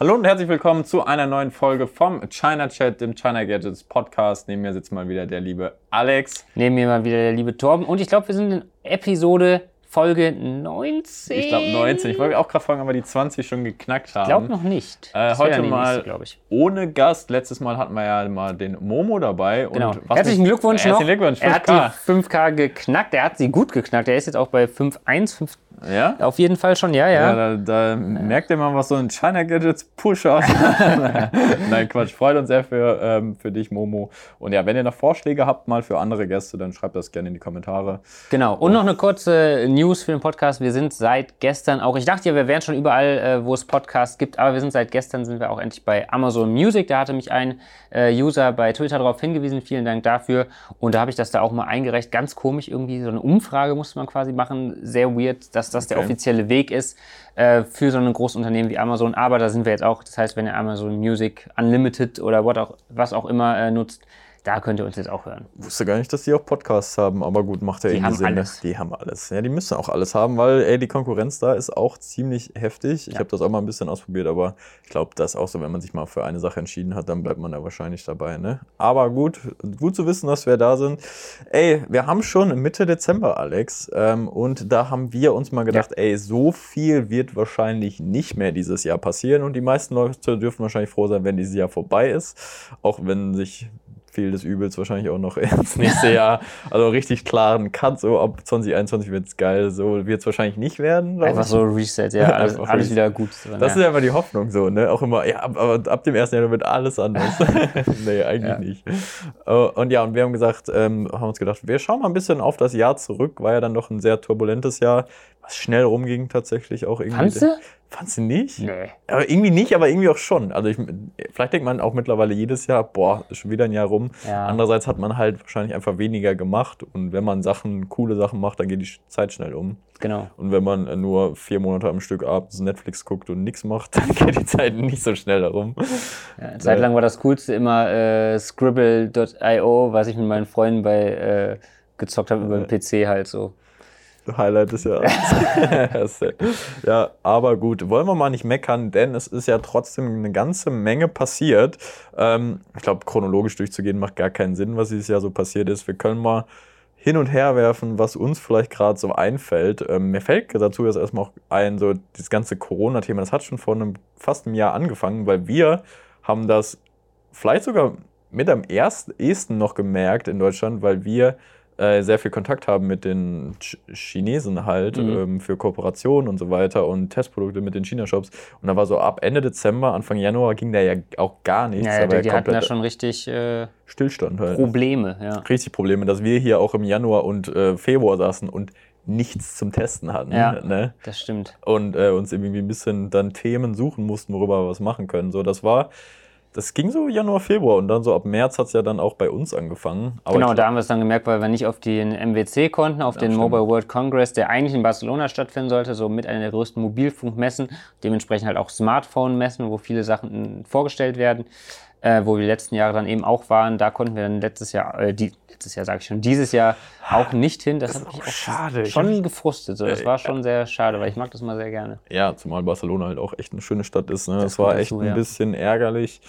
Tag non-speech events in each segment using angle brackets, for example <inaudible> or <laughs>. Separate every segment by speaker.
Speaker 1: Hallo und herzlich willkommen zu einer neuen Folge vom China Chat, dem China Gadgets Podcast. Neben mir sitzt mal wieder der liebe Alex.
Speaker 2: Neben mir mal wieder der liebe Torben. Und ich glaube, wir sind in Episode Folge 19.
Speaker 1: Ich glaube 19. Ich wollte auch gerade fragen, ob wir die 20 schon geknackt haben.
Speaker 2: Ich glaube noch nicht.
Speaker 1: Äh, heute mal nächste, ohne Gast. Letztes Mal hatten wir ja mal den Momo dabei.
Speaker 2: Genau. Herzlichen Glückwunsch
Speaker 1: äh,
Speaker 2: noch.
Speaker 1: Herzlichen Glückwunsch. 5K.
Speaker 2: Er hat die 5K geknackt. Er hat sie gut geknackt. Er ist jetzt auch bei 5.1, 5
Speaker 1: ja?
Speaker 2: Auf jeden Fall schon, ja, ja.
Speaker 1: ja da, da merkt ihr mal, was so ein China Gadgets Pusher. <laughs> Nein, Quatsch. Freut uns sehr für, ähm, für dich, Momo. Und ja, wenn ihr noch Vorschläge habt, mal für andere Gäste, dann schreibt das gerne in die Kommentare.
Speaker 2: Genau. Und, noch eine kurze News für den Podcast. Wir sind seit gestern auch, ich dachte ja, wir wären schon überall, äh, wo es Podcasts gibt, aber wir sind seit gestern sind wir auch endlich bei Amazon Music. Da hatte mich ein äh, User bei Twitter darauf hingewiesen. Vielen Dank dafür. Und da habe ich das da auch mal eingereicht. Ganz komisch irgendwie, so eine Umfrage musste man quasi machen. Sehr weird, dass das okay. der offizielle Weg ist äh, für so ein großes Unternehmen wie Amazon. Aber da sind wir jetzt auch. Das heißt, wenn ihr Amazon Music Unlimited oder what auch, was auch immer äh, nutzt, da könnt ihr uns jetzt auch hören.
Speaker 1: Wusste gar nicht, dass die auch Podcasts haben, aber gut, macht ja
Speaker 2: die
Speaker 1: irgendwie Sinn. Ne?
Speaker 2: Alles.
Speaker 1: Die haben alles. Ja, die müssen auch alles haben, weil ey, die Konkurrenz da ist auch ziemlich heftig. Ich ja. habe das auch mal ein bisschen ausprobiert, aber ich glaube, das ist auch so, wenn man sich mal für eine Sache entschieden hat, dann bleibt man da wahrscheinlich dabei. Ne? Aber gut, gut zu wissen, dass wir da sind. Ey, wir haben schon Mitte Dezember, Alex, ähm, und da haben wir uns mal gedacht, ja. ey, so viel wird wahrscheinlich nicht mehr dieses Jahr passieren und die meisten Leute dürfen wahrscheinlich froh sein, wenn dieses Jahr vorbei ist, auch wenn sich viel des Übels wahrscheinlich auch noch <laughs> ins nächste Jahr. Also richtig klaren Cut, so ab 2021 wird es geil, so wird es wahrscheinlich nicht werden.
Speaker 2: Einfach so Reset, ja, <laughs> alles, alles wieder gut.
Speaker 1: Drin, das ja. ist einfach die Hoffnung so, ne? Auch immer, ja, aber ab dem ersten Jahr wird alles anders. <laughs> nee, eigentlich ja. nicht. Oh, und ja, und wir haben gesagt, ähm, haben uns gedacht, wir schauen mal ein bisschen auf das Jahr zurück, war ja dann doch ein sehr turbulentes Jahr, was schnell rumging tatsächlich auch irgendwie.
Speaker 2: Fandst du?
Speaker 1: Fandst du nicht?
Speaker 2: Nee.
Speaker 1: Aber irgendwie nicht, aber irgendwie auch schon. Also ich, vielleicht denkt man auch mittlerweile jedes Jahr, boah, ist schon wieder ein Jahr rum. Ja. Andererseits hat man halt wahrscheinlich einfach weniger gemacht und wenn man Sachen, coole Sachen macht, dann geht die Zeit schnell um.
Speaker 2: Genau.
Speaker 1: Und wenn man nur vier Monate am Stück abends Netflix guckt und nichts macht, dann <laughs> geht die Zeit nicht so schnell darum.
Speaker 2: Ja, Zeitlang war das Coolste immer äh, Scribble.io, was ich mit meinen Freunden bei äh, gezockt habe über den PC halt so.
Speaker 1: Highlight des Jahres. <laughs> ja, aber gut, wollen wir mal nicht meckern, denn es ist ja trotzdem eine ganze Menge passiert. Ähm, ich glaube, chronologisch durchzugehen macht gar keinen Sinn, was dieses Jahr so passiert ist. Wir können mal hin und her werfen, was uns vielleicht gerade so einfällt. Ähm, mir fällt dazu jetzt erstmal auch ein, so das ganze Corona-Thema, das hat schon vor einem, fast einem Jahr angefangen, weil wir haben das vielleicht sogar mit am ersten noch gemerkt in Deutschland, weil wir äh, sehr viel Kontakt haben mit den Ch Chinesen halt mhm. ähm, für Kooperationen und so weiter und Testprodukte mit den China-Shops. Und da war so ab Ende Dezember, Anfang Januar ging da ja auch gar nichts.
Speaker 2: Ja, ja die, die hatten da schon richtig äh,
Speaker 1: Stillstand halt.
Speaker 2: Probleme, ja.
Speaker 1: Richtig Probleme, dass wir hier auch im Januar und äh, Februar saßen und nichts zum Testen hatten.
Speaker 2: Ja,
Speaker 1: ne?
Speaker 2: das stimmt.
Speaker 1: Und äh, uns irgendwie ein bisschen dann Themen suchen mussten, worüber wir was machen können. So, das war das ging so Januar, Februar und dann so ab März hat es ja dann auch bei uns angefangen.
Speaker 2: Aber genau, da haben wir es dann gemerkt, weil wir nicht auf den MWC konnten, auf ja, den stimmt. Mobile World Congress, der eigentlich in Barcelona stattfinden sollte, so mit einer der größten Mobilfunkmessen, dementsprechend halt auch Smartphone-Messen, wo viele Sachen vorgestellt werden, äh, wo wir die letzten Jahre dann eben auch waren. Da konnten wir dann letztes Jahr, äh, die, letztes Jahr sage ich schon, dieses Jahr auch nicht hin. Das, das hat mich auch
Speaker 1: schade.
Speaker 2: schon gefrustet. So. Das äh, war schon sehr schade, weil ich mag das mal sehr gerne.
Speaker 1: Ja, zumal Barcelona halt auch echt eine schöne Stadt ist. Ne? Das, das war echt dazu, ein ja. bisschen ärgerlich.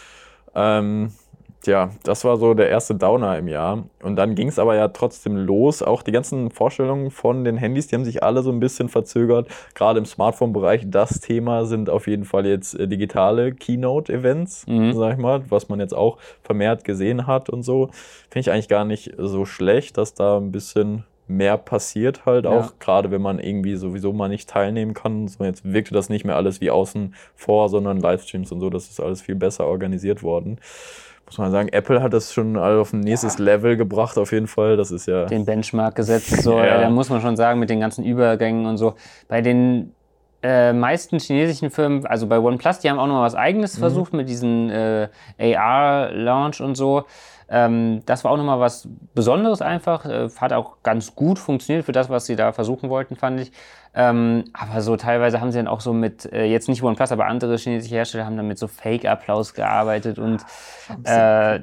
Speaker 1: Ähm, Tja, das war so der erste Downer im Jahr. Und dann ging es aber ja trotzdem los. Auch die ganzen Vorstellungen von den Handys, die haben sich alle so ein bisschen verzögert. Gerade im Smartphone-Bereich. Das Thema sind auf jeden Fall jetzt äh, digitale Keynote-Events, mhm. sag ich mal, was man jetzt auch vermehrt gesehen hat und so. Finde ich eigentlich gar nicht so schlecht, dass da ein bisschen mehr passiert halt auch, ja. gerade wenn man irgendwie sowieso mal nicht teilnehmen kann. So jetzt wirkte das nicht mehr alles wie außen vor, sondern Livestreams und so, das ist alles viel besser organisiert worden muss man sagen, Apple hat das schon auf ein nächstes ja. Level gebracht, auf jeden Fall. Das ist ja.
Speaker 2: Den Benchmark gesetzt, so, <laughs> ja. da muss man schon sagen, mit den ganzen Übergängen und so. Bei den äh, meisten chinesischen Firmen, also bei OnePlus, die haben auch noch was Eigenes mhm. versucht mit diesem äh, AR-Launch und so. Ähm, das war auch nochmal was Besonderes einfach. Äh, hat auch ganz gut funktioniert für das, was sie da versuchen wollten, fand ich. Ähm, aber so teilweise haben sie dann auch so mit, äh, jetzt nicht OnePlus, aber andere chinesische Hersteller haben dann mit so Fake-Applaus gearbeitet und äh,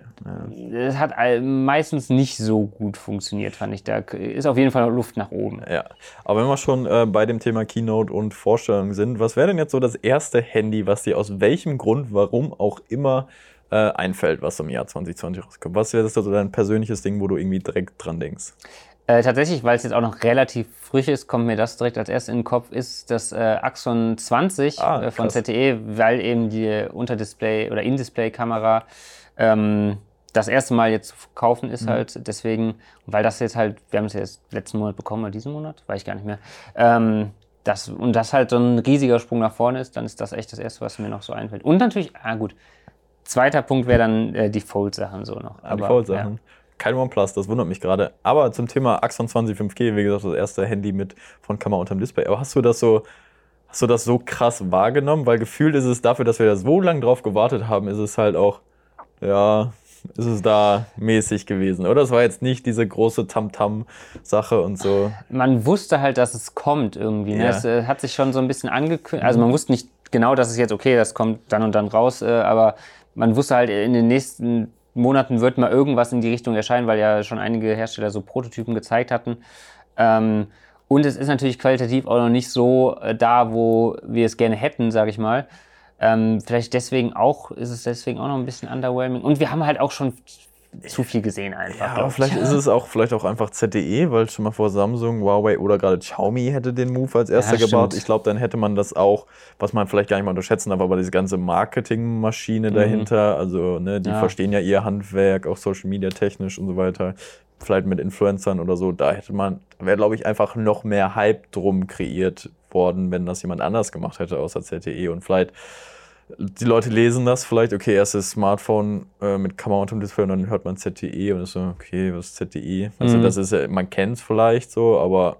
Speaker 2: es hat meistens nicht so gut funktioniert, fand ich. Da ist auf jeden Fall Luft nach oben.
Speaker 1: Ja, aber wenn wir schon äh, bei dem Thema Keynote und Vorstellungen sind, was wäre denn jetzt so das erste Handy, was dir aus welchem Grund, warum auch immer äh, einfällt, was im Jahr 2020 rauskommt? Was wäre das so dein persönliches Ding, wo du irgendwie direkt dran denkst?
Speaker 2: Äh, tatsächlich, weil es jetzt auch noch relativ frisch ist, kommt mir das direkt als erstes in den Kopf, ist das äh, Axon 20 ah, äh, von ZTE, weil eben die Unterdisplay- oder In-Display-Kamera ähm, das erste Mal jetzt zu kaufen ist mhm. halt. Deswegen, weil das jetzt halt, wir haben es jetzt letzten Monat bekommen oder diesen Monat, weiß ich gar nicht mehr. Ähm, das, und das halt so ein riesiger Sprung nach vorne ist, dann ist das echt das Erste, was mir noch so einfällt. Und natürlich, ah gut, zweiter Punkt wäre dann äh, die Fold-Sachen so noch.
Speaker 1: Ah, die Fold-Sachen. Ja kein OnePlus, das wundert mich gerade. Aber zum Thema Axon 20 5G, wie gesagt, das erste Handy mit von Kamera unterm Display. Aber hast du das so, hast du das so krass wahrgenommen? Weil gefühlt ist es dafür, dass wir da so lange drauf gewartet haben, ist es halt auch, ja, ist es da mäßig gewesen. Oder es war jetzt nicht diese große Tamtam-Sache und so.
Speaker 2: Man wusste halt, dass es kommt irgendwie. Ne? Ja. Es äh, hat sich schon so ein bisschen angekündigt. Also man wusste nicht genau, dass es jetzt okay, das kommt dann und dann raus, äh, aber man wusste halt in den nächsten Monaten wird mal irgendwas in die Richtung erscheinen, weil ja schon einige Hersteller so Prototypen gezeigt hatten. Ähm, und es ist natürlich qualitativ auch noch nicht so äh, da, wo wir es gerne hätten, sage ich mal. Ähm, vielleicht deswegen auch, ist es deswegen auch noch ein bisschen underwhelming. Und wir haben halt auch schon zu viel gesehen einfach.
Speaker 1: Ja, aber vielleicht ist es auch vielleicht auch einfach ZTE, weil schon mal vor Samsung, Huawei oder gerade Xiaomi hätte den Move als erster ja, gebaut. Ich glaube, dann hätte man das auch, was man vielleicht gar nicht mal unterschätzen darf, aber diese ganze Marketingmaschine mhm. dahinter, also ne, die ja. verstehen ja ihr Handwerk, auch Social Media technisch und so weiter. Vielleicht mit Influencern oder so, da hätte man, wäre glaube ich einfach noch mehr Hype drum kreiert worden, wenn das jemand anders gemacht hätte außer ZTE und vielleicht die Leute lesen das vielleicht, okay, erstes Smartphone äh, mit Kamera und Display und dann hört man ZTE und ist so, okay, was ist ZTE? Also mhm. das ist man kennt es vielleicht so, aber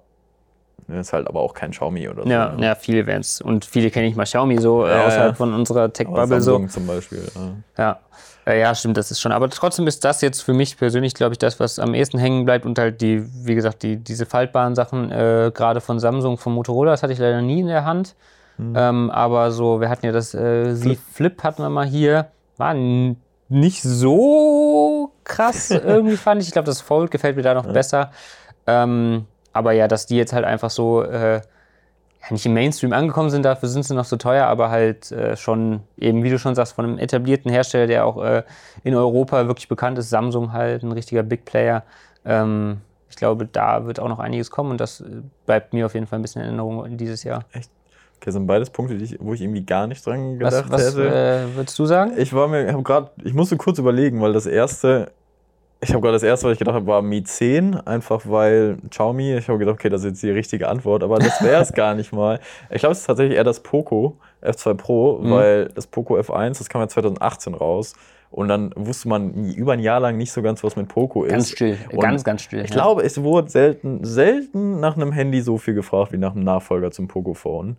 Speaker 1: ist halt aber auch kein Xiaomi oder so.
Speaker 2: Ja, ne? ja viele werden es. Und viele kenne ich mal Xiaomi so äh, ja, außerhalb ja. von unserer Tech-Bubble so.
Speaker 1: zum Beispiel.
Speaker 2: Ja. ja. Äh, ja, stimmt, das ist schon. Aber trotzdem ist das jetzt für mich persönlich, glaube ich, das, was am ehesten hängen bleibt und halt die, wie gesagt, die, diese faltbaren Sachen, äh, gerade von Samsung, von Motorola, das hatte ich leider nie in der Hand. Mhm. Ähm, aber so, wir hatten ja das äh, Flip. Flip hatten wir mal hier. War nicht so krass <laughs> irgendwie, fand ich. Ich glaube, das Fold gefällt mir da noch ja. besser. Ähm, aber ja, dass die jetzt halt einfach so äh, nicht im Mainstream angekommen sind, dafür sind sie noch so teuer, aber halt äh, schon eben, wie du schon sagst, von einem etablierten Hersteller, der auch äh, in Europa wirklich bekannt ist, Samsung halt, ein richtiger Big Player. Ähm, ich glaube, da wird auch noch einiges kommen und das äh, bleibt mir auf jeden Fall ein bisschen in Erinnerung dieses Jahr.
Speaker 1: Echt? Okay, das sind beides Punkte, ich, wo ich irgendwie gar nicht dran gedacht
Speaker 2: was, was,
Speaker 1: hätte.
Speaker 2: Äh, würdest du sagen?
Speaker 1: Ich war mir, hab grad, ich musste kurz überlegen, weil das erste, ich habe gerade das erste, was ich gedacht habe, war Mi 10, einfach weil Xiaomi. Ich habe gedacht, okay, das ist jetzt die richtige Antwort, aber das wäre es <laughs> gar nicht mal. Ich glaube, es ist tatsächlich eher das Poco F2 Pro, mhm. weil das Poco F1, das kam ja 2018 raus. Und dann wusste man über ein Jahr lang nicht so ganz, was mit Poco ist.
Speaker 2: Ganz still, und ganz, ganz still.
Speaker 1: Ich ja. glaube, es wurde selten, selten nach einem Handy so viel gefragt wie nach einem Nachfolger zum Poco Phone.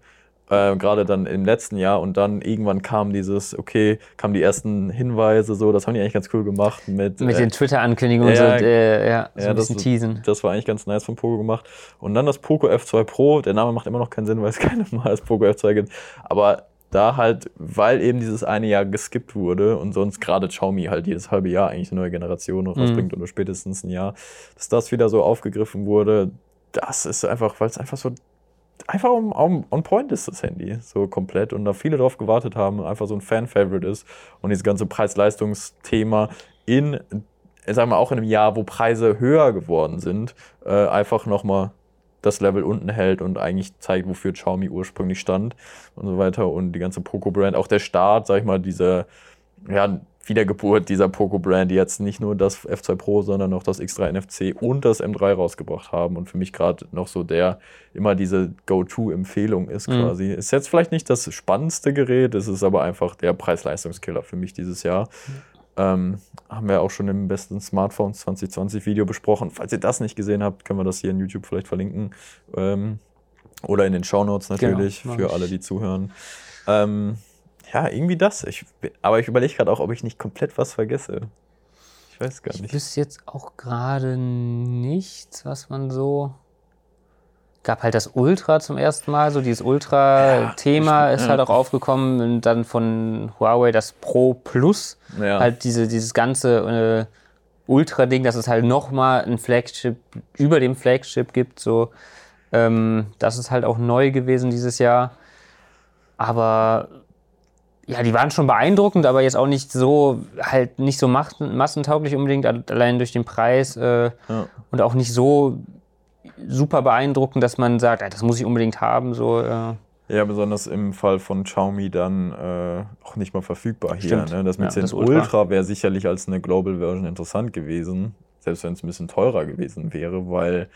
Speaker 1: Äh, Gerade dann im letzten Jahr und dann irgendwann kam dieses, okay, kamen die ersten Hinweise, so, das haben die eigentlich ganz cool gemacht mit.
Speaker 2: Mit äh, den Twitter-Ankündigungen
Speaker 1: ja,
Speaker 2: und so, äh, ja,
Speaker 1: so ja, ein bisschen das, teasen. Das war eigentlich ganz nice von Poco gemacht. Und dann das Poco F2 Pro, der Name macht immer noch keinen Sinn, weil es <laughs> keine Mal als Poco F2 gibt. Aber da halt, weil eben dieses eine Jahr geskippt wurde und sonst gerade Xiaomi halt jedes halbe Jahr eigentlich eine neue Generation noch rausbringt mhm. oder spätestens ein Jahr, dass das wieder so aufgegriffen wurde, das ist einfach, weil es einfach so einfach on, on, on, point ist das Handy, so komplett. Und da viele drauf gewartet haben, einfach so ein Fan-Favorite ist. Und dieses ganze Preis-Leistungs-Thema in, sagen wir auch in einem Jahr, wo Preise höher geworden sind, äh, einfach nochmal das Level unten hält und eigentlich zeigt, wofür Xiaomi ursprünglich stand und so weiter. Und die ganze Poco-Brand, auch der Start, sag ich mal, diese, ja, Wiedergeburt dieser Poco-Brand, die jetzt nicht nur das F2 Pro, sondern auch das X3 NFC und das M3 rausgebracht haben und für mich gerade noch so der immer diese Go-To-Empfehlung ist mhm. quasi. Ist jetzt vielleicht nicht das spannendste Gerät, es ist aber einfach der Preis-Leistungskiller für mich dieses Jahr. Mhm. Ähm, haben wir auch schon im besten Smartphone 2020 Video besprochen. Falls ihr das nicht gesehen habt, können wir das hier in YouTube vielleicht verlinken. Ähm, oder in den Show Notes natürlich genau, für alle, die zuhören. Ähm, ja, irgendwie das. Ich, aber ich überlege gerade auch, ob ich nicht komplett was vergesse. Ich weiß gar nicht.
Speaker 2: Ich wüsste jetzt auch gerade nichts, was man so. gab halt das Ultra zum ersten Mal, so dieses Ultra-Thema ja, ist ja. halt auch aufgekommen und dann von Huawei das Pro Plus, ja. halt diese, dieses ganze äh, Ultra-Ding, dass es halt nochmal ein Flagship über dem Flagship gibt, so. Ähm, das ist halt auch neu gewesen dieses Jahr. Aber ja, die waren schon beeindruckend, aber jetzt auch nicht so, halt nicht so massentauglich unbedingt, allein durch den Preis äh, ja. und auch nicht so super beeindruckend, dass man sagt, das muss ich unbedingt haben. So, äh.
Speaker 1: Ja, besonders im Fall von Xiaomi dann äh, auch nicht mal verfügbar hier. Ne? Das mit ja, das Ultra, Ultra wäre sicherlich als eine Global Version interessant gewesen, selbst wenn es ein bisschen teurer gewesen wäre, weil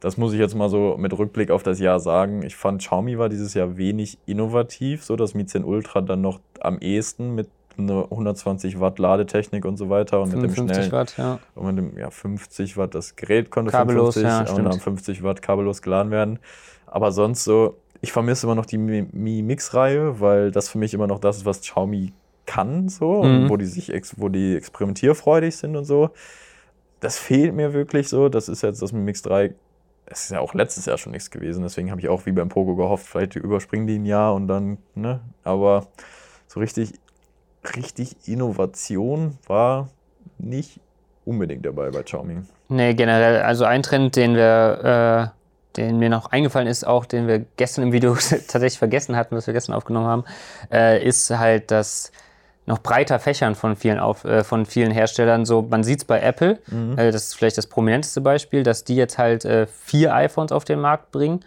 Speaker 1: das muss ich jetzt mal so mit Rückblick auf das Jahr sagen. Ich fand, Xiaomi war dieses Jahr wenig innovativ, so das Mi 10 Ultra dann noch am ehesten mit einer 120 Watt Ladetechnik und so weiter und mit dem schnellen
Speaker 2: Watt, ja.
Speaker 1: und mit dem ja 50 Watt das Gerät konnte
Speaker 2: kabellos,
Speaker 1: 55 ja, und dann 50 Watt kabellos geladen werden. Aber sonst so, ich vermisse immer noch die Mi Mix Reihe, weil das für mich immer noch das ist, was Xiaomi kann so mhm. und wo die sich wo die experimentierfreudig sind und so. Das fehlt mir wirklich so. Das ist jetzt das Mi Mix 3 es ist ja auch letztes Jahr schon nichts gewesen, deswegen habe ich auch wie beim Pogo gehofft, vielleicht überspringen die ein Jahr und dann, ne? Aber so richtig, richtig Innovation war nicht unbedingt dabei bei Xiaomi.
Speaker 2: Nee, generell, also ein Trend, den wir, äh, den mir noch eingefallen ist, auch den wir gestern im Video <laughs> tatsächlich vergessen hatten, was wir gestern aufgenommen haben, äh, ist halt, dass noch breiter fächern von vielen, auf, äh, von vielen Herstellern. So, man sieht es bei Apple, mhm. äh, das ist vielleicht das prominenteste Beispiel, dass die jetzt halt äh, vier iPhones auf den Markt bringen.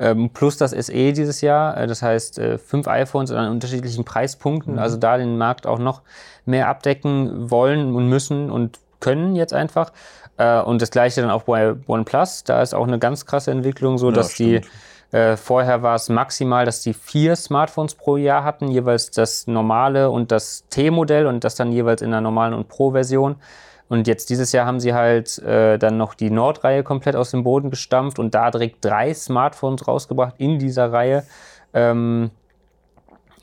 Speaker 2: Ähm, plus das SE dieses Jahr, äh, das heißt äh, fünf iPhones an unterschiedlichen Preispunkten, mhm. also da den Markt auch noch mehr abdecken wollen und müssen und können jetzt einfach. Äh, und das gleiche dann auch bei OnePlus, da ist auch eine ganz krasse Entwicklung so, ja, dass stimmt. die äh, vorher war es maximal, dass die vier Smartphones pro Jahr hatten, jeweils das normale und das T-Modell und das dann jeweils in der normalen und Pro-Version. Und jetzt dieses Jahr haben sie halt äh, dann noch die Nord-Reihe komplett aus dem Boden gestampft und da direkt drei Smartphones rausgebracht in dieser Reihe. Ähm,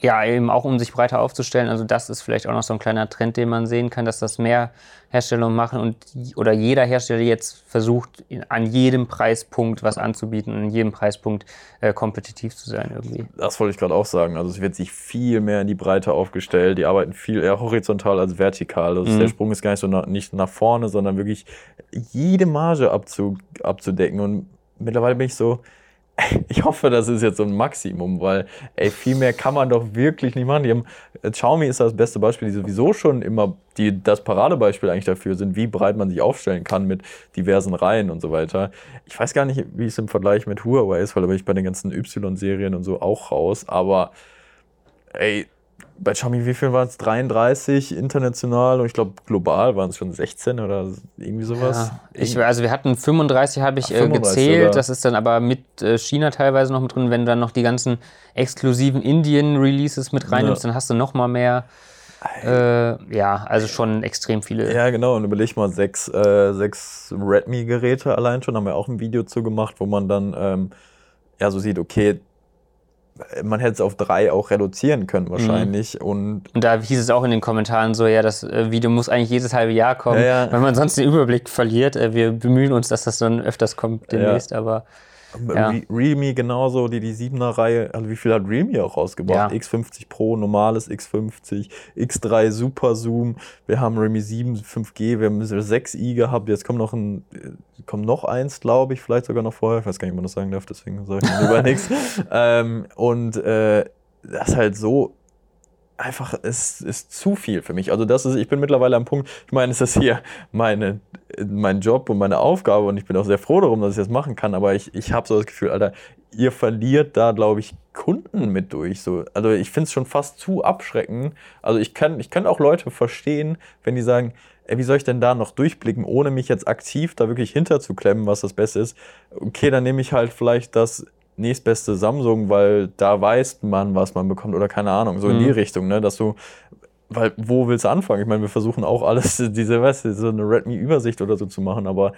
Speaker 2: ja, eben auch um sich breiter aufzustellen. Also das ist vielleicht auch noch so ein kleiner Trend, den man sehen kann, dass das mehr Hersteller machen und oder jeder Hersteller jetzt versucht, an jedem Preispunkt was anzubieten, an jedem Preispunkt äh, kompetitiv zu sein irgendwie.
Speaker 1: Das wollte ich gerade auch sagen. Also es wird sich viel mehr in die Breite aufgestellt. Die arbeiten viel eher horizontal als vertikal. Also mhm. der Sprung ist gar nicht so nach, nicht nach vorne, sondern wirklich jede Marge abzu, abzudecken. Und mittlerweile bin ich so, <laughs> ich hoffe, das ist jetzt so ein Maximum, weil ey, viel mehr kann man doch wirklich nicht machen. Die haben, äh, Xiaomi ist das beste Beispiel, die sowieso schon immer die, das Paradebeispiel eigentlich dafür sind, wie breit man sich aufstellen kann mit diversen Reihen und so weiter. Ich weiß gar nicht, wie es im Vergleich mit Huawei ist, weil da bin ich bei den ganzen Y-Serien und so auch raus, aber ey, bei Xiaomi, wie viel waren es? 33 international und ich glaube global waren es schon 16 oder irgendwie sowas.
Speaker 2: Ja, ich, also wir hatten 35, habe ich Ach, 35 äh, gezählt. Sogar. Das ist dann aber mit äh, China teilweise noch mit drin. Wenn du dann noch die ganzen exklusiven Indien-Releases mit reinnimmst, ja. dann hast du noch mal mehr. Äh, ja, also schon extrem viele.
Speaker 1: Ja, genau. Und überleg mal, sechs, äh, sechs Redmi-Geräte allein schon, haben wir auch ein Video zu gemacht, wo man dann ähm, ja so sieht, okay, man hätte es auf drei auch reduzieren können wahrscheinlich. Mhm. Und,
Speaker 2: und da hieß es auch in den Kommentaren so, ja, das äh, Video muss eigentlich jedes halbe Jahr kommen, ja, ja. wenn man sonst den Überblick verliert. Äh, wir bemühen uns, dass das dann öfters kommt demnächst, ja. aber
Speaker 1: ja. Realme genauso, die, die 7er Reihe, also wie viel hat Realme auch rausgebracht? Ja. X50 Pro, normales X50, X3 Super Zoom, wir haben Realme 7 5G, wir haben 6i gehabt, jetzt kommt noch ein, kommt noch eins, glaube ich, vielleicht sogar noch vorher, ich weiß gar nicht, ob man das sagen darf, deswegen sage ich lieber <laughs> nichts. Ähm, und äh, das ist halt so einfach, es ist zu viel für mich. Also das ist, ich bin mittlerweile am Punkt, ich meine, es ist hier meine, mein Job und meine Aufgabe und ich bin auch sehr froh darum, dass ich das machen kann, aber ich, ich habe so das Gefühl, Alter, ihr verliert da, glaube ich, Kunden mit durch. So. Also ich finde es schon fast zu abschreckend. Also ich kann, ich kann auch Leute verstehen, wenn die sagen, ey, wie soll ich denn da noch durchblicken, ohne mich jetzt aktiv da wirklich hinterzuklemmen, was das Beste ist. Okay, dann nehme ich halt vielleicht das nächstbeste Samsung, weil da weiß man, was man bekommt oder keine Ahnung, so in die mhm. Richtung, ne, dass du weil wo willst du anfangen? Ich meine, wir versuchen auch alles, <laughs> diese, weißt du, so eine Redmi-Übersicht oder so zu machen, aber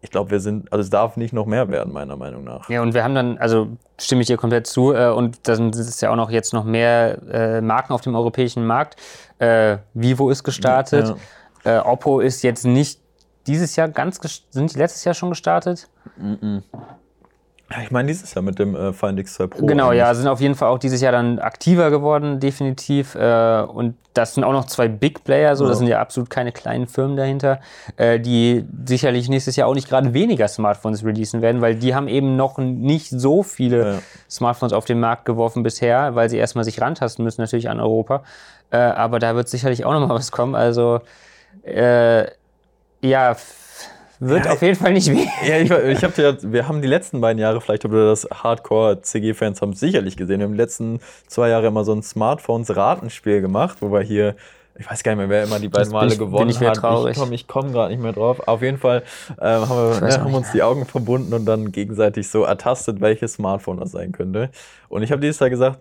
Speaker 1: ich glaube, wir sind, also es darf nicht noch mehr werden, meiner Meinung nach.
Speaker 2: Ja, und wir haben dann, also stimme ich dir komplett zu, äh, und dann sind es ja auch noch jetzt noch mehr äh, Marken auf dem europäischen Markt. Äh, Vivo ist gestartet. Ja. Äh, Oppo ist jetzt nicht dieses Jahr ganz, sind die letztes Jahr schon gestartet? Mm, -mm.
Speaker 1: Ich meine, dieses Jahr mit dem äh, Find X2 Pro.
Speaker 2: Genau, eigentlich. ja, sind auf jeden Fall auch dieses Jahr dann aktiver geworden, definitiv. Äh, und das sind auch noch zwei Big Player, so, ja. das sind ja absolut keine kleinen Firmen dahinter, äh, die sicherlich nächstes Jahr auch nicht gerade weniger Smartphones releasen werden, weil die haben eben noch nicht so viele ja. Smartphones auf den Markt geworfen bisher, weil sie erstmal sich rantasten müssen, natürlich an Europa. Äh, aber da wird sicherlich auch noch mal was kommen. Also, äh, ja, wird ja, auf jeden Fall nicht weh. <laughs>
Speaker 1: Ja, ich, ich habe ja, wir haben die letzten beiden Jahre, vielleicht habt ihr das Hardcore-CG-Fans haben sicherlich gesehen, wir haben die letzten zwei Jahre immer so ein Smartphones-Ratenspiel gemacht, wo wir hier ich weiß gar nicht mehr, wer immer die beiden Male ich, gewonnen ich hat. Traurig. Ich komme komm gerade nicht mehr drauf. Auf jeden Fall äh, haben wir ne, haben uns die Augen verbunden und dann gegenseitig so ertastet, welches Smartphone das sein könnte. Und ich habe dieses Jahr gesagt,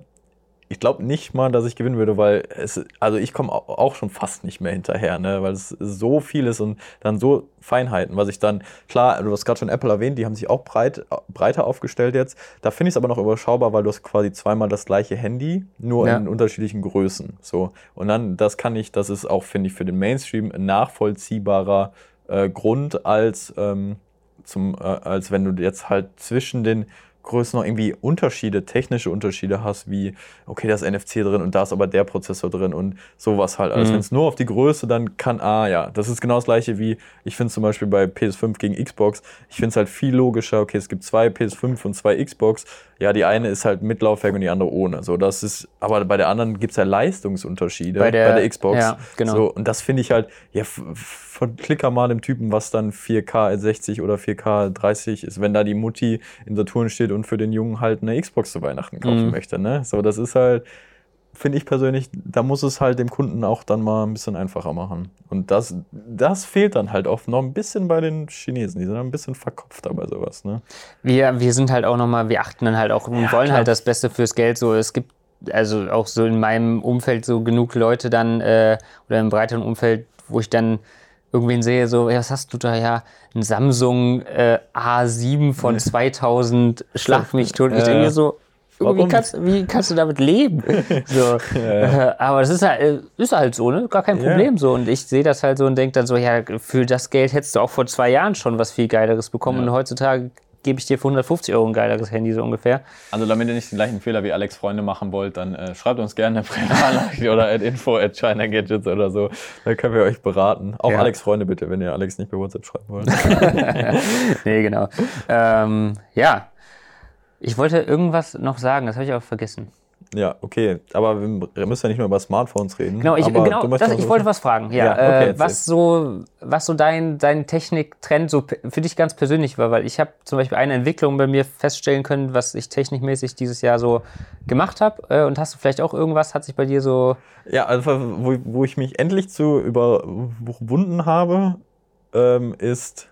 Speaker 1: ich glaube nicht mal, dass ich gewinnen würde, weil es, also ich komme auch schon fast nicht mehr hinterher, ne? weil es so viel ist und dann so Feinheiten, was ich dann, klar, du hast gerade schon Apple erwähnt, die haben sich auch breit, breiter aufgestellt jetzt. Da finde ich es aber noch überschaubar, weil du hast quasi zweimal das gleiche Handy, nur ja. in unterschiedlichen Größen. So. Und dann, das kann ich, das ist auch, finde ich, für den Mainstream ein nachvollziehbarer äh, Grund als, ähm, zum, äh, als wenn du jetzt halt zwischen den Größen noch irgendwie Unterschiede, technische Unterschiede hast, wie, okay, da ist NFC drin und da ist aber der Prozessor drin und sowas halt. Also mhm. wenn es nur auf die Größe dann kann, ah ja, das ist genau das gleiche wie, ich finde zum Beispiel bei PS5 gegen Xbox, ich finde es halt viel logischer, okay, es gibt zwei PS5 und zwei Xbox, ja, die eine ist halt mit Laufwerk und die andere ohne. So, das ist, aber bei der anderen gibt es ja Leistungsunterschiede bei der, bei der Xbox. Ja, genau. So, und das finde ich halt, ja, Klicker mal dem Typen, was dann 4K 60 oder 4K 30 ist, wenn da die Mutti in Saturn steht und für den Jungen halt eine Xbox zu Weihnachten kaufen mhm. möchte. Ne? So, das ist halt, finde ich persönlich, da muss es halt dem Kunden auch dann mal ein bisschen einfacher machen. Und das, das fehlt dann halt oft noch ein bisschen bei den Chinesen. Die sind ein bisschen verkopft bei sowas. Ne?
Speaker 2: Wir, wir sind halt auch nochmal, wir achten dann halt auch und ja, wollen klar. halt das Beste fürs Geld. So, es gibt also auch so in meinem Umfeld so genug Leute dann äh, oder im breiteren Umfeld, wo ich dann irgendwen sehe, so, was hast du da ja? Ein Samsung äh, A7 von 2000, schlag mich tot. Ich denke so, wie kannst, wie kannst, du damit leben? <laughs> So. Ja. Äh, aber das ist halt, äh, ist halt so, ne? Gar kein Problem ja. so. Und ich sehe das halt so und denke dann so, ja, für das Geld hättest du auch vor zwei Jahren schon was viel Geileres bekommen. Ja. Und heutzutage gebe ich dir für 150 Euro ein geileres Handy so ungefähr.
Speaker 1: Also damit ihr nicht den gleichen Fehler wie Alex Freunde machen wollt, dann äh, schreibt uns gerne <laughs> eine Privatnachricht oder at info at China Gadgets oder so. Dann können wir euch beraten. Auch ja. Alex Freunde bitte, wenn ihr Alex nicht bei WhatsApp schreiben wollt. <laughs>
Speaker 2: nee, genau. Ähm, ja, ich wollte irgendwas noch sagen, das habe ich aber vergessen.
Speaker 1: Ja, okay. Aber wir müssen ja nicht nur über Smartphones reden.
Speaker 2: Genau, ich, genau das, ich wollte was fragen. Ja, ja okay, äh, was, so, was so dein, dein Techniktrend so für dich ganz persönlich war, weil ich habe zum Beispiel eine Entwicklung bei mir feststellen können, was ich technikmäßig dieses Jahr so gemacht habe. Äh, und hast du vielleicht auch irgendwas, hat sich bei dir so...
Speaker 1: Ja, also wo, wo ich mich endlich zu überwunden habe, ähm, ist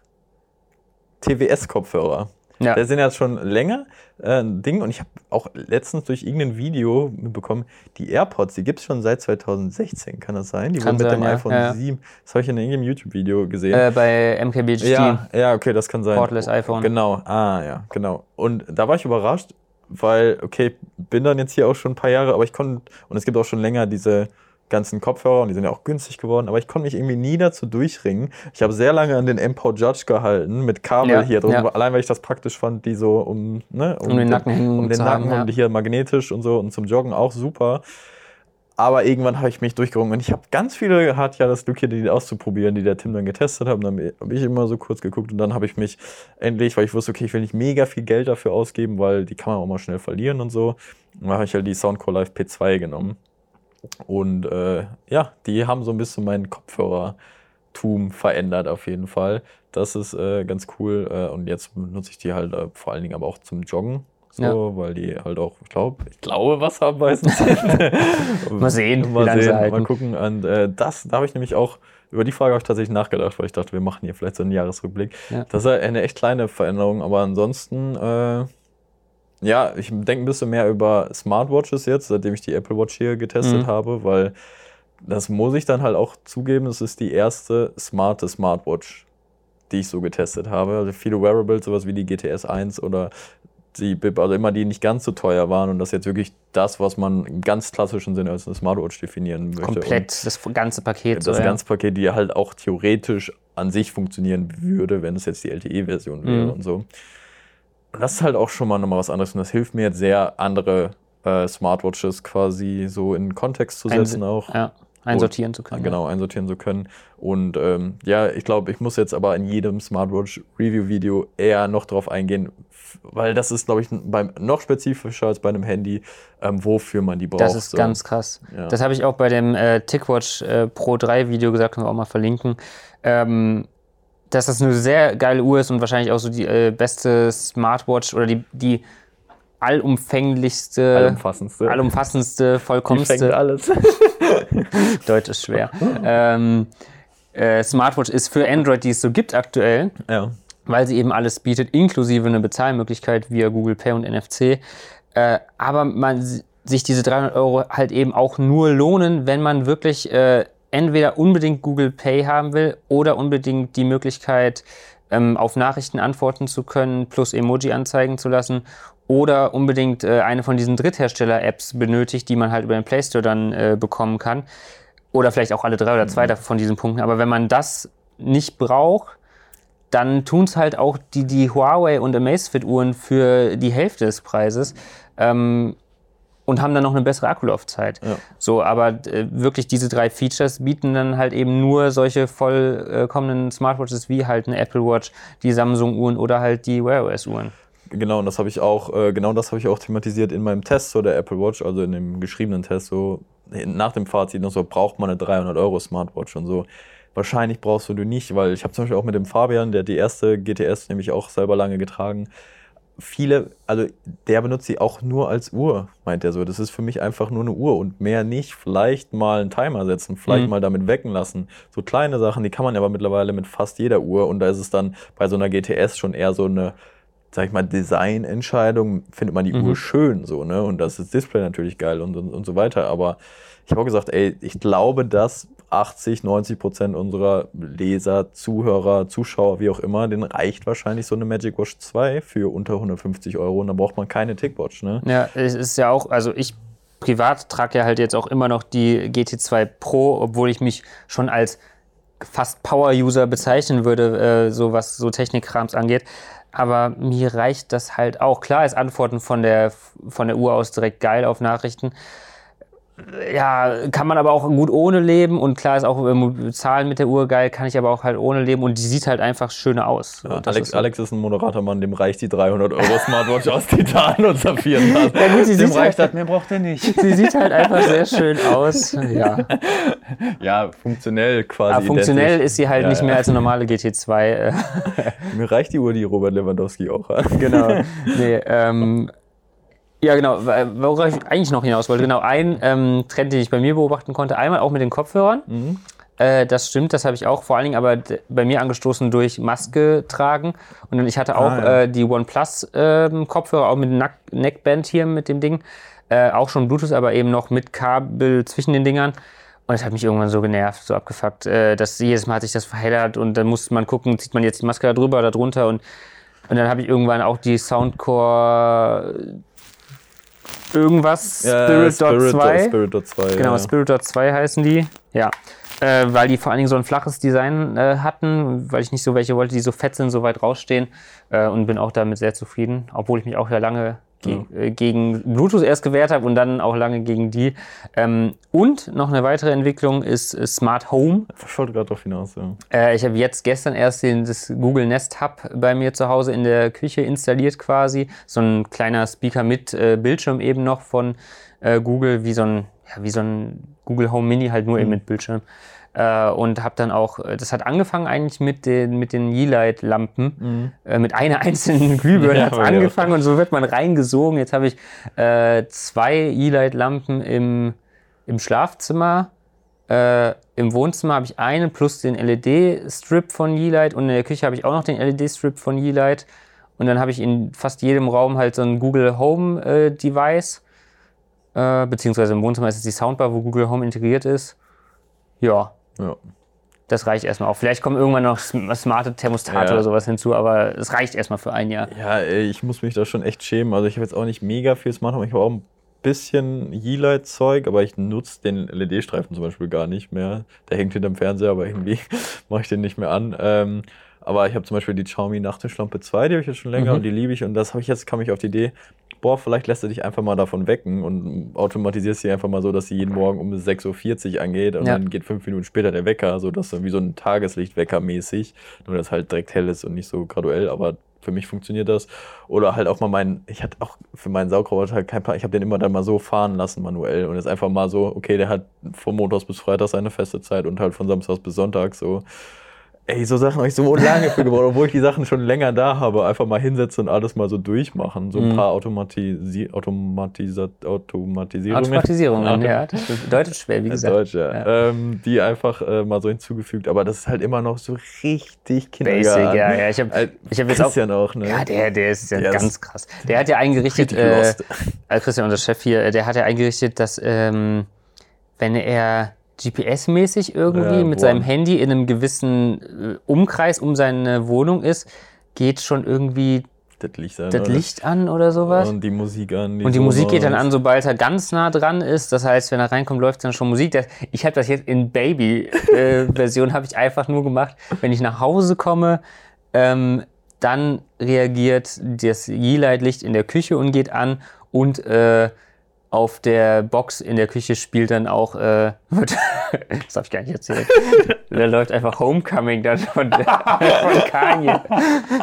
Speaker 1: TWS-Kopfhörer. Ja. Der sind ja schon länger äh, ein Ding und ich habe auch letztens durch irgendein Video mitbekommen, die AirPods, die gibt es schon seit 2016, kann das sein? Die kann wurden mit sein, dem ja. iPhone ja. 7, das habe ich in irgendeinem YouTube-Video gesehen.
Speaker 2: Äh, bei MKBHD.
Speaker 1: Ja, ja, okay, das kann sein.
Speaker 2: Portless iPhone.
Speaker 1: Genau, ah ja, genau. Und da war ich überrascht, weil, okay, bin dann jetzt hier auch schon ein paar Jahre, aber ich konnte, und es gibt auch schon länger diese ganzen Kopfhörer und die sind ja auch günstig geworden, aber ich konnte mich irgendwie nie dazu durchringen. Ich habe sehr lange an den MPO Judge gehalten mit Kabel ja, hier drum, ja. allein weil ich das praktisch fand, die so um, ne, um, um den Nacken, um den Nacken haben, und hier magnetisch und so und zum Joggen auch super. Aber irgendwann habe ich mich durchgerungen und ich habe ganz viele hat ja das Glück hier, die auszuprobieren, die der Tim dann getestet hat. Und dann habe ich immer so kurz geguckt und dann habe ich mich endlich, weil ich wusste, okay, ich will nicht mega viel Geld dafür ausgeben, weil die kann man auch mal schnell verlieren und so. Und dann habe ich halt die Soundcore Live P2 genommen. Und äh, ja, die haben so ein bisschen mein Kopfhörertum verändert auf jeden Fall. Das ist äh, ganz cool. Äh, und jetzt nutze ich die halt äh, vor allen Dingen aber auch zum Joggen. So, ja. weil die halt auch, ich glaube, ich glaube, wasserbeißend sind. <laughs>
Speaker 2: mal sehen,
Speaker 1: mal, sehen halten. mal gucken. Und äh, das, da habe ich nämlich auch, über die Frage habe ich tatsächlich nachgedacht, weil ich dachte, wir machen hier vielleicht so einen Jahresrückblick. Ja. Das ist eine echt kleine Veränderung, aber ansonsten äh, ja, ich denke ein bisschen mehr über Smartwatches jetzt, seitdem ich die Apple Watch hier getestet mhm. habe, weil das muss ich dann halt auch zugeben, es ist die erste smarte Smartwatch, die ich so getestet habe. Also viele Wearables, sowas wie die GTS 1 oder die BIP, also immer die nicht ganz so teuer waren und das jetzt wirklich das, was man im ganz klassischen Sinne als eine Smartwatch definieren möchte.
Speaker 2: Komplett und das ganze Paket.
Speaker 1: Das so, ganze ja. Paket, die halt auch theoretisch an sich funktionieren würde, wenn es jetzt die LTE-Version wäre mhm. und so. Das ist halt auch schon mal nochmal was anderes und das hilft mir jetzt sehr, andere äh, Smartwatches quasi so in Kontext zu setzen
Speaker 2: Ein,
Speaker 1: auch.
Speaker 2: Ja, einsortieren zu können.
Speaker 1: Genau, einsortieren zu können. Und ähm, ja, ich glaube, ich muss jetzt aber in jedem Smartwatch-Review-Video eher noch drauf eingehen, weil das ist, glaube ich, beim, noch spezifischer als bei einem Handy, ähm, wofür man die braucht.
Speaker 2: Das ist
Speaker 1: so.
Speaker 2: ganz krass.
Speaker 1: Ja.
Speaker 2: Das habe ich auch bei dem äh, TickWatch äh, Pro 3 Video gesagt, können wir auch mal verlinken. Ähm, dass das eine sehr geile Uhr ist und wahrscheinlich auch so die äh, beste Smartwatch oder die, die allumfänglichste,
Speaker 1: Allumfassendste.
Speaker 2: allumfassendste,
Speaker 1: Die
Speaker 2: vollkommenste.
Speaker 1: fängt alles. <laughs>
Speaker 2: Deutsch ist schwer. ähm, äh, Smartwatch ist für Android, die es so gibt aktuell,
Speaker 1: ja.
Speaker 2: weil sie eben alles bietet, inklusive eine Bezahlmöglichkeit via Google Pay und NFC. Äh, aber man sich diese 300 Euro halt eben auch nur lohnen, wenn man wirklich äh, entweder unbedingt Google Pay haben will oder unbedingt die Möglichkeit, ähm, auf Nachrichten antworten zu können, plus Emoji anzeigen zu lassen oder unbedingt äh, eine von diesen Dritthersteller-Apps benötigt, die man halt über den Play Store dann äh, bekommen kann. Oder vielleicht auch alle drei oder zwei von diesen Punkten. Aber wenn man das nicht braucht, dann tun es halt auch die, die Huawei und Amazfit-Uhren für die Hälfte des Preises ähm, und haben dann noch eine bessere Akkulaufzeit.
Speaker 1: Ja.
Speaker 2: So, aber äh, wirklich diese drei Features bieten dann halt eben nur solche vollkommenen Smartwatches wie halt eine Apple Watch, die Samsung-Uhren oder halt die Wear OS-Uhren.
Speaker 1: Genau, und das habe ich auch, äh, genau das habe ich auch thematisiert in meinem Test so der Apple Watch, also in dem geschriebenen Test, so nach dem Fazit noch so, braucht man eine 300 Euro Smartwatch und so. Wahrscheinlich brauchst du die nicht, weil ich habe zum Beispiel auch mit dem Fabian, der die erste GTS nämlich auch selber lange getragen. Viele, also der benutzt sie auch nur als Uhr, meint er so. Das ist für mich einfach nur eine Uhr und mehr nicht. Vielleicht mal einen Timer setzen, vielleicht
Speaker 2: Mhm.
Speaker 1: mal damit wecken lassen. So kleine Sachen, die kann man aber mittlerweile mit fast jeder Uhr und da ist es dann bei so einer GTS schon eher so eine, sag ich mal, Designentscheidung. Findet man die
Speaker 2: Mhm.
Speaker 1: Uhr schön so, ne? Und das ist Display natürlich geil und, und, und so weiter. Aber ich habe auch gesagt, ey, ich glaube, dass 80, 90 Prozent unserer Leser, Zuhörer, Zuschauer, wie auch immer, denen reicht wahrscheinlich so eine Magic Watch 2 für unter 150 Euro und dann braucht man keine Tickwatch, ne?
Speaker 2: Ja, es ist ja auch, also ich privat trage ja halt jetzt auch immer noch die GT2 Pro, obwohl ich mich schon als fast Power-User bezeichnen würde, äh, so was so Technikkrams angeht. Aber mir reicht das halt auch. Klar ist Antworten von der, von der Uhr aus direkt geil auf Nachrichten. Ja, kann man aber auch gut ohne leben und klar ist auch ähm, Zahlen mit der Uhr geil, kann ich aber auch halt ohne leben und die sieht halt einfach schöner aus.
Speaker 1: Ja, Alex,
Speaker 2: ist so.
Speaker 1: Alex ist ein moderater Mann, dem reicht die 300 Euro Smartwatch aus Titan und Saphiren. <laughs>
Speaker 2: Ja, gut, sie
Speaker 1: dem
Speaker 2: sieht
Speaker 1: reicht
Speaker 2: halt-
Speaker 1: das, mehr braucht er nicht.
Speaker 2: Sie sieht halt einfach sehr schön aus. Ja. <laughs>
Speaker 1: Ja, funktionell quasi.
Speaker 2: Aber funktionell
Speaker 1: identisch.
Speaker 2: ist sie halt
Speaker 1: Ja,
Speaker 2: nicht mehr als eine normale GT2. Äh, <laughs>
Speaker 1: Mir reicht die Uhr, die Robert Lewandowski auch hat.
Speaker 2: genau. Nee, ähm, ja, genau. Worauf ich eigentlich noch hinaus wollte. Genau, ein ähm, Trend, den ich bei mir beobachten konnte. Einmal auch mit den Kopfhörern. Äh, das stimmt, das habe ich auch vor allen Dingen aber bei mir angestoßen durch Maske tragen. Und dann, ich hatte auch
Speaker 1: Ah, ja.
Speaker 2: äh, die OnePlus-Kopfhörer, auch mit Nack Neckband hier mit dem Ding. Äh, auch schon Bluetooth, aber eben noch mit Kabel zwischen den Dingern. Und das hat mich irgendwann so genervt, so abgefuckt, äh, dass jedes Mal hat sich das verheddert und dann musste man gucken, zieht man jetzt die Maske da drüber oder drunter und, und dann habe ich irgendwann auch die Soundcore irgendwas Spirit, Dot 2.
Speaker 1: Spirit 2.
Speaker 2: Genau,
Speaker 1: ja.
Speaker 2: Spirit Dot 2 heißen die. Ja. Äh, weil die vor allen Dingen so ein flaches Design äh, hatten, weil ich nicht so welche wollte, die so fett sind, so weit rausstehen. Äh, und bin auch damit sehr zufrieden, obwohl ich mich auch ja lange ge äh, gegen Bluetooth erst gewehrt habe und dann auch lange gegen die. Ähm, und noch eine weitere Entwicklung ist äh, Smart Home.
Speaker 1: Ich wollte gerade darauf hinaus, ja.
Speaker 2: Äh, ich habe jetzt gestern erst den, das Google Nest Hub bei mir zu Hause in der Küche installiert quasi. So ein kleiner Speaker mit äh, Bildschirm eben noch von äh, Google, wie so ein, ja, wie so ein Google Home Mini, halt nur eben mit Bildschirm. Äh, und habe dann auch, äh, das hat angefangen eigentlich mit den, mit den Yeelight-Lampen, äh, mit einer einzelnen <laughs> Glühbirne
Speaker 1: Ja,
Speaker 2: hat es
Speaker 1: ja.
Speaker 2: angefangen und so wird man reingesogen. Jetzt habe ich äh, zwei Yeelight-Lampen im, im Schlafzimmer. Äh, Im Wohnzimmer habe ich eine plus den LED-Strip von Yeelight und in der Küche habe ich auch noch den LED-Strip von Yeelight. Und dann habe ich in fast jedem Raum halt so ein Google Home äh, Device. Beziehungsweise im Wohnzimmer ist es die Soundbar, wo Google Home integriert ist. Ja,
Speaker 1: ja.
Speaker 2: das reicht erstmal auch. Vielleicht kommen irgendwann noch sm- smarte Thermostate
Speaker 1: Ja.
Speaker 2: oder sowas hinzu, aber es reicht erstmal für ein Jahr.
Speaker 1: Ja, ich muss mich da schon echt schämen. Also ich habe jetzt auch nicht mega viel Smart Home. Ich habe auch ein bisschen Yeelight-Zeug, aber ich nutze den LED-Streifen zum Beispiel gar nicht mehr. Der hängt hinterm Fernseher, aber irgendwie <laughs> mache ich den nicht mehr an. Ähm, aber ich habe zum Beispiel die Xiaomi Nachttischlampe 2, die habe ich jetzt schon länger mhm. und die liebe ich. Und das habe ich jetzt, kam ich auf die Idee, boah, vielleicht lässt du dich einfach mal davon wecken und automatisierst sie einfach mal so, dass sie jeden Morgen um 6.40 Uhr angeht und ja. dann geht fünf Minuten später der Wecker, so dass dann wie so ein Tageslichtwecker mäßig, nur dass halt direkt hell ist und nicht so graduell, aber für mich funktioniert das. Oder halt auch mal meinen, ich hatte auch für meinen Saugroboter halt kein Plan, ich habe den immer dann mal so fahren lassen manuell und jetzt einfach mal so, okay, der hat von Montags bis Freitag seine feste Zeit und halt von Samstags bis Sonntag so. Ey, so Sachen habe ich so <laughs> lange für gebraucht, obwohl ich die Sachen schon länger da habe. Einfach mal hinsetzen und alles mal so durchmachen. So ein mhm. paar Automatisi Automatisa Automatisierungen.
Speaker 2: Automatisierungen, <laughs> ja. Das bedeutet schwer, wie gesagt. Deutsch,
Speaker 1: ja. ja. Ähm, die einfach äh, mal so hinzugefügt. Aber das ist halt immer noch so richtig Kindergarten. Basic,
Speaker 2: ja. ja. Ich habe äh, ich hab jetzt auch, auch, ne? Ja, der, der ist ja der ganz ist krass. Der hat ja eingerichtet, äh, also Christian, unser Chef hier, der hat ja eingerichtet, dass ähm, wenn er GPS-mäßig irgendwie ja, mit seinem Handy in einem gewissen äh, Umkreis um seine Wohnung ist, geht schon irgendwie
Speaker 1: das Licht an,
Speaker 2: das Licht an oder sowas.
Speaker 1: Und die Musik an.
Speaker 2: Die und die Musik geht dann an, sobald er ganz nah dran ist. Das heißt, wenn er reinkommt, läuft dann schon Musik. Ich habe das jetzt in Baby-Version, <laughs> habe ich einfach nur gemacht, wenn ich nach Hause komme, ähm, dann reagiert das Yeelight-Licht in der Küche und geht an und äh, auf der Box in der Küche spielt dann auch, äh, <laughs> wird, das darf ich gar nicht erzählen, <laughs> da läuft einfach Homecoming dann von, von Kanye.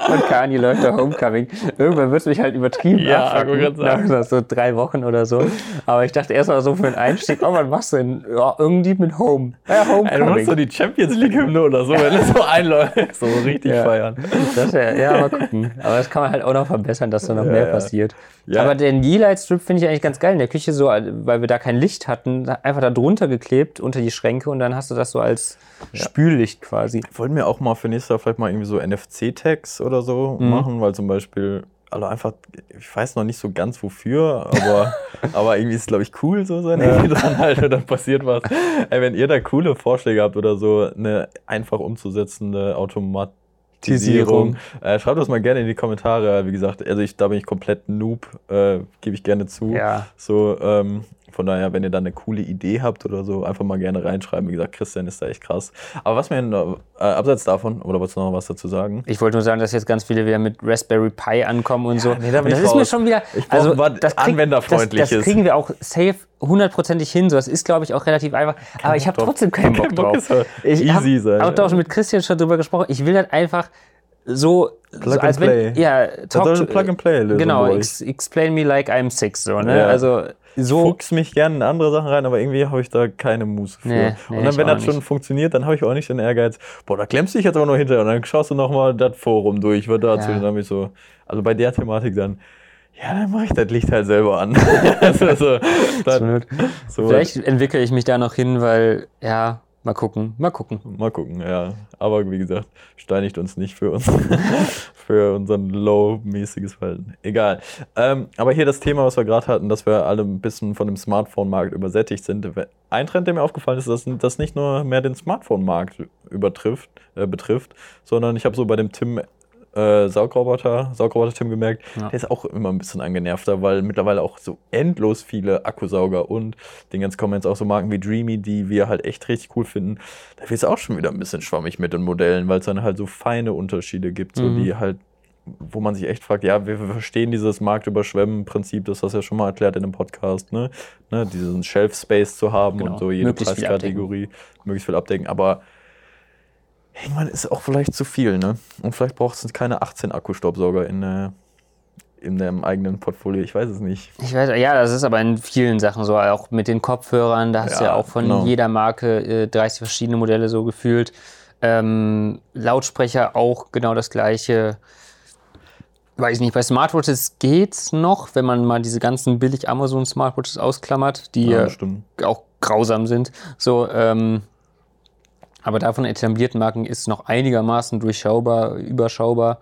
Speaker 2: Von Kanye läuft da Homecoming. Irgendwann wird es mich halt übertrieben ja, abfacken, nach so drei Wochen oder so. Aber ich dachte erst mal so für den Einstieg, oh, was machst du denn? Ja, irgendwie mit Home.
Speaker 1: Ja, Homecoming. du machst so die Champions League Hymne oder so, wenn es so einläuft. So richtig ja. feiern.
Speaker 2: Das ja, ja, mal gucken. Aber das kann man halt auch noch verbessern, dass da noch ja, mehr passiert. Aber den Yeelight Strip finde ich eigentlich ganz geil in der Küche, so, weil wir da kein Licht hatten, einfach da drunter geklebt unter die Schränke und dann hast du das so als Spüllicht quasi.
Speaker 1: Wollten wir auch mal für nächstes Jahr vielleicht mal irgendwie so NFC-Tags oder so mhm. machen, weil zum Beispiel also einfach, ich weiß noch nicht so ganz wofür, aber, <laughs> aber irgendwie ist es, glaube ich, cool, so sein ja. Dran halt und dann passiert was. Ey, wenn ihr da coole Vorschläge habt oder so, eine einfach umzusetzende Automat Tisierung. Äh, schreibt das mal gerne in die Kommentare. Wie gesagt, also ich, da bin ich komplett Noob, äh, gebe ich gerne zu.
Speaker 2: Ja.
Speaker 1: So, ähm, von daher, wenn ihr da eine coole Idee habt oder so, einfach mal gerne reinschreiben. Wie gesagt, Christian ist da echt krass. Aber was mir äh, abseits davon, oder wolltest du noch was dazu sagen?
Speaker 2: Ich wollte nur sagen, dass jetzt ganz viele wieder mit Raspberry Pi ankommen und ja, so. Nee, da und das ist mir schon wieder.
Speaker 1: Ich also, das krieg, anwenderfreundliches.
Speaker 2: Das, das kriegen wir auch safe hundertprozentig hin. So, das ist, glaube ich, auch relativ einfach. Kein aber ich habe trotzdem keinen Bock drauf. Bock ich easy sein. Ich habe auch schon mit Christian schon drüber gesprochen. Ich will halt einfach so,
Speaker 1: Plug
Speaker 2: so
Speaker 1: als wenn,
Speaker 2: ja,
Speaker 1: talk to, Plug and Play Lösung
Speaker 2: genau, ex, explain me like I'm six, so, ne? Ja. Also so.
Speaker 1: Fuchs mich gerne in andere Sachen rein, aber irgendwie habe ich da keine Muße für. Nee, nee, und dann, wenn das schon funktioniert, dann habe ich auch nicht den Ehrgeiz, boah, da klemmst du dich jetzt aber nur hinterher und dann schaust du nochmal das Forum durch, wird dazu, ja. dann habe ich so, also bei der Thematik dann, ja, dann mache ich das Licht halt selber an. <laughs> also,
Speaker 2: dann, so Vielleicht entwickle ich mich da noch hin, weil, ja, Mal gucken, mal gucken.
Speaker 1: Mal gucken, ja. Aber wie gesagt, steinigt uns nicht für, uns, <laughs> für unseren low-mäßiges Verhalten. Egal. Ähm, aber hier das Thema, was wir gerade hatten, dass wir alle ein bisschen von dem Smartphone-Markt übersättigt sind. Ein Trend, der mir aufgefallen ist, dass das nicht nur mehr den Smartphone-Markt äh, betrifft, sondern ich habe so bei dem Tim äh, Saugroboter, Saugroboter-Tim gemerkt, ja. der ist auch immer ein bisschen angenervter, weil mittlerweile auch so endlos viele Akkusauger und den ganzen kommen jetzt auch so Marken wie Dreamy, die wir halt echt richtig cool finden. Da wird es auch schon wieder ein bisschen schwammig mit den Modellen, weil es dann halt so feine Unterschiede gibt, mhm. so die halt wo man sich echt fragt, ja, wir verstehen dieses Marktüberschwemmen-Prinzip, das hast du ja schon mal erklärt in dem Podcast, ne? ne diesen Shelf-Space zu haben genau. und so jede möglichst Preiskategorie möglichst viel abdecken. Aber Irgendwann ist auch vielleicht zu viel, ne? Und vielleicht braucht es keine 18 Akkustaubsauger in, äh, in deinem eigenen Portfolio. Ich weiß es nicht.
Speaker 2: Ich weiß, ja, das ist aber in vielen Sachen so. Auch mit den Kopfhörern, da hast du ja auch von genau. jeder Marke äh, 30 verschiedene Modelle so gefühlt. Ähm, Lautsprecher auch genau das gleiche. Weiß ich nicht, bei Smartwatches geht's noch, wenn man mal diese ganzen billig Amazon Smartwatches ausklammert, die ja, auch grausam sind. So, ähm, aber davon etablierten Marken ist noch einigermaßen durchschaubar, überschaubar.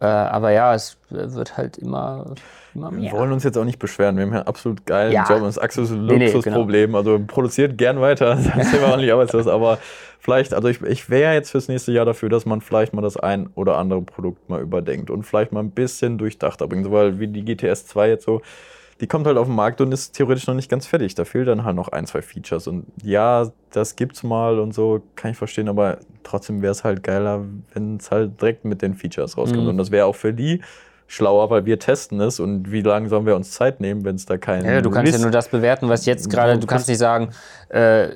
Speaker 2: Äh, aber ja, es wird halt immer, immer
Speaker 1: mehr. Wir wollen uns jetzt auch nicht beschweren. Wir haben ja einen absolut geilen ja. Job. Das ist absolut ein Luxusproblem. Nee, nee, genau. Also produziert gern weiter. <laughs> Das wir auch nicht arbeitslos. Aber vielleicht, also ich, ich wäre jetzt fürs nächste Jahr dafür, dass man vielleicht mal das ein oder andere Produkt mal überdenkt und vielleicht mal ein bisschen durchdachter bringt. Weil wie die GTS 2 jetzt so die kommt halt auf den Markt und ist theoretisch noch nicht ganz fertig. Da fehlt dann halt noch ein, zwei Features. Und ja, das gibt's mal und so, kann ich verstehen, aber trotzdem wäre es halt geiler, wenn es halt direkt mit den Features rauskommt. Mhm. Und das wäre auch für die schlauer, weil wir testen es und wie lange sollen wir uns Zeit nehmen, wenn es da keinen.
Speaker 2: Ja, du kannst Mist ja nur das bewerten, was jetzt gerade, du kannst nicht sagen, äh,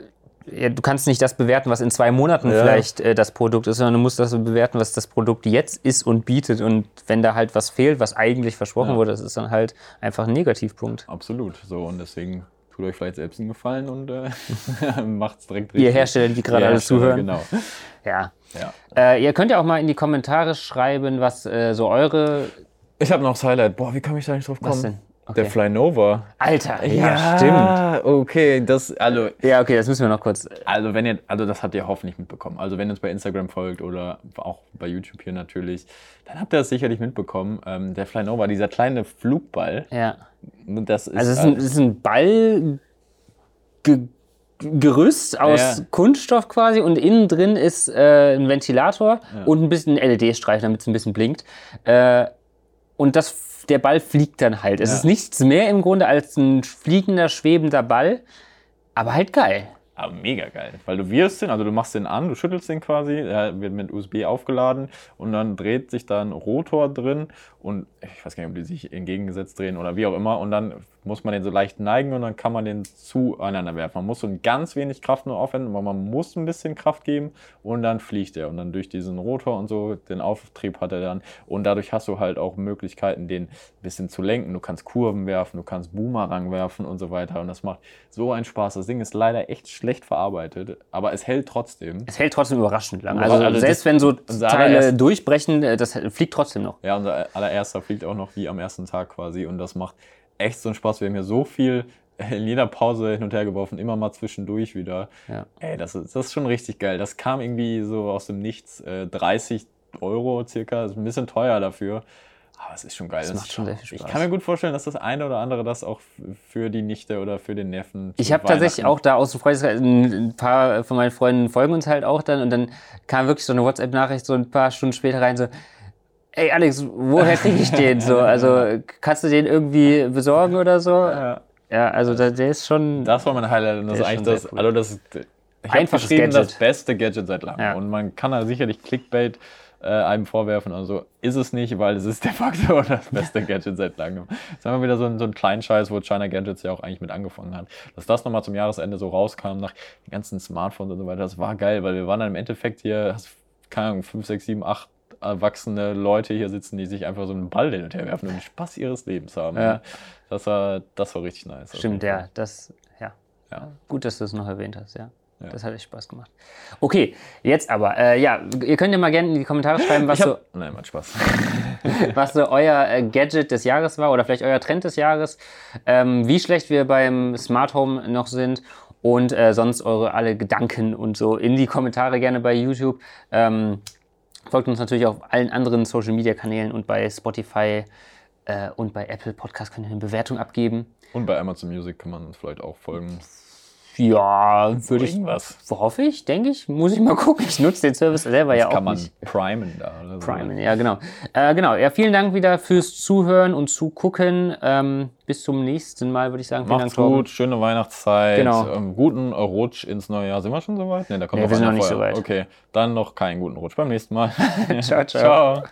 Speaker 2: du kannst nicht das bewerten, was in zwei Monaten ja. vielleicht äh, das Produkt ist, sondern du musst das bewerten, was das Produkt jetzt ist und bietet. Und wenn da halt was fehlt, was eigentlich versprochen ja. wurde, das ist dann halt einfach ein Negativpunkt.
Speaker 1: Absolut. So, und deswegen tut euch vielleicht selbst einen Gefallen und äh, <laughs> <laughs> macht es direkt
Speaker 2: richtig. Ihr Hersteller, die gerade alle zuhören. Genau. Ja. ja. Äh, ihr könnt ja auch mal in die Kommentare schreiben, was äh, so eure.
Speaker 1: Ich habe noch das Highlight. Boah, wie komme ich da nicht drauf kommen? Was denn? Okay. Der Flynova.
Speaker 2: Alter, ja, ja, stimmt.
Speaker 1: Okay, das, also.
Speaker 2: Ja, okay, das müssen wir noch kurz.
Speaker 1: Also, wenn ihr, also das habt ihr hoffentlich mitbekommen. Also, wenn ihr uns bei Instagram folgt oder auch bei YouTube hier natürlich, dann habt ihr das sicherlich mitbekommen. Ähm, der Flynova, dieser kleine Flugball.
Speaker 2: Ja.
Speaker 1: Das ist,
Speaker 2: also, es ist ein, es ist ein Ball. Gerüst aus ja. Kunststoff quasi und innen drin ist äh, ein Ventilator ja. und ein bisschen LED-Streifen, damit es ein bisschen blinkt. Äh, und das der Ball fliegt dann halt. Es ja. ist nichts mehr im Grunde als ein fliegender, schwebender Ball, aber halt geil.
Speaker 1: Aber mega geil, weil du wirst den, also du machst den an, du schüttelst den quasi, er wird mit USB aufgeladen und dann dreht sich da ein Rotor drin und ich weiß gar nicht, ob die sich entgegengesetzt drehen oder wie auch immer und dann muss man den so leicht neigen und dann kann man den zueinander werfen. Man muss so ein ganz wenig Kraft nur aufwenden, aber man muss ein bisschen Kraft geben und dann fliegt er. Und dann durch diesen Rotor und so, den Auftrieb hat er dann. Und dadurch hast du halt auch Möglichkeiten, den ein bisschen zu lenken. Du kannst Kurven werfen, du kannst Boomerang werfen und so weiter. Und das macht so einen Spaß. Das Ding ist leider echt schlecht verarbeitet, aber es hält trotzdem.
Speaker 2: Es hält trotzdem überraschend lang. Also, also selbst wenn so Teile durchbrechen, äh, das fliegt trotzdem noch.
Speaker 1: Ja, unser allererster fliegt auch noch wie am ersten Tag quasi. Und das macht echt so ein Spaß. Wir haben hier so viel <laughs> in jeder Pause hin und her geworfen, immer mal zwischendurch wieder. Ja. Ey, das ist, das ist schon richtig geil. Das kam irgendwie so aus dem Nichts. Äh, 30 Euro circa, ist ein bisschen teuer dafür. Aber es ist schon geil.
Speaker 2: Das, das macht schon sehr viel Spaß.
Speaker 1: Ich kann mir gut vorstellen, dass das eine oder andere das auch für die Nichte oder für den Neffen.
Speaker 2: Ich habe tatsächlich auch da aus dem Freundeskreis, ein paar von meinen Freunden folgen uns halt auch dann und dann kam wirklich so eine WhatsApp-Nachricht so ein paar Stunden später rein, so, ey Alex, woher kriege ich den so? Also kannst du den irgendwie besorgen oder so? Ja, ja also der, der ist schon.
Speaker 1: Das war mein Highlight und das ist eigentlich das, cool. also das ich Einfaches Gadget. das beste Gadget seit langem. Ja. Und man kann da sicherlich Clickbait äh, einem vorwerfen. Also ist es nicht, weil es ist de facto <laughs> das beste Gadget seit langem. Jetzt haben wir wieder so einen, so einen kleinen Scheiß, wo China Gadgets ja auch eigentlich mit angefangen hat. Dass das nochmal zum Jahresende so rauskam, nach den ganzen Smartphones und so weiter, das war geil, weil wir waren dann im Endeffekt hier, keine Ahnung, 5, 6, 7, 8 erwachsene Leute hier sitzen, die sich einfach so einen Ball hin und her werfen und den Spaß ihres Lebens haben. Ja. Das, war, das war richtig nice.
Speaker 2: Stimmt, ja. Das, ja. ja. Gut, dass du es noch erwähnt hast, ja. Ja. Das hat echt Spaß gemacht. Okay, jetzt aber, äh, ja, ihr könnt ja mal gerne in die Kommentare schreiben, was hab,
Speaker 1: so. Nein, macht Spaß. <laughs>
Speaker 2: was so euer äh, Gadget des Jahres war oder vielleicht euer Trend des Jahres. Ähm, wie schlecht wir beim Smart Home noch sind und äh, sonst eure alle Gedanken und so in die Kommentare gerne bei YouTube. Ähm, Folgt uns natürlich auf allen anderen Social Media Kanälen und bei Spotify äh, und bei Apple Podcast könnt ihr eine Bewertung abgeben.
Speaker 1: Und bei Amazon Music kann man uns vielleicht auch folgen.
Speaker 2: Ja, würde ich. Was? Hoffe ich, denke ich. Muss ich mal <laughs> gucken. Ich nutze den Service selber das ja auch. Kann man nicht.
Speaker 1: primen da.
Speaker 2: Oder primen, ja, genau. Äh, genau. Ja, vielen Dank wieder fürs Zuhören und Zugucken. Ähm, bis zum nächsten Mal, würde ich sagen.
Speaker 1: Vielen Macht's Dank, gut, schöne Weihnachtszeit. Genau. Ähm, guten Rutsch ins neue Jahr. Sind wir schon soweit?
Speaker 2: Ne, da kommt nee, wir sind noch nicht so weit.
Speaker 1: Okay, dann noch keinen guten Rutsch beim nächsten Mal. <laughs> <laughs>
Speaker 2: ciao, ciao. ciao.